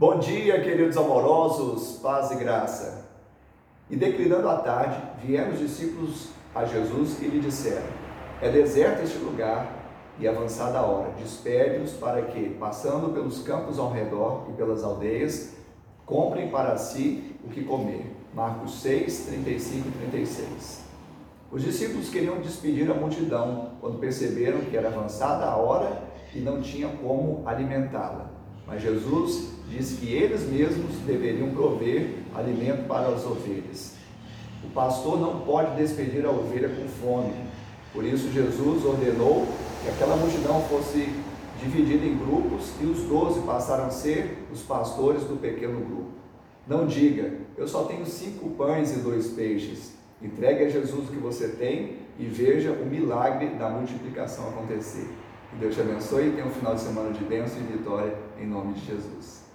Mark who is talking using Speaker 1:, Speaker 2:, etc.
Speaker 1: Bom dia, queridos amorosos, paz e graça. E declinando a tarde, vieram os discípulos a Jesus e lhe disseram: É deserto este lugar e avançada a hora. Despede-os para que, passando pelos campos ao redor e pelas aldeias, comprem para si o que comer. Marcos 6, 35 e 36. Os discípulos queriam despedir a multidão quando perceberam que era avançada a hora e não tinha como alimentá-la. Mas Jesus disse que eles mesmos deveriam prover alimento para as ovelhas. O pastor não pode despedir a ovelha com fome. Por isso, Jesus ordenou que aquela multidão fosse dividida em grupos e os doze passaram a ser os pastores do pequeno grupo. Não diga, eu só tenho cinco pães e dois peixes. Entregue a Jesus o que você tem e veja o milagre da multiplicação acontecer. Deus te abençoe e tenha um final de semana de bênção e vitória em nome de Jesus.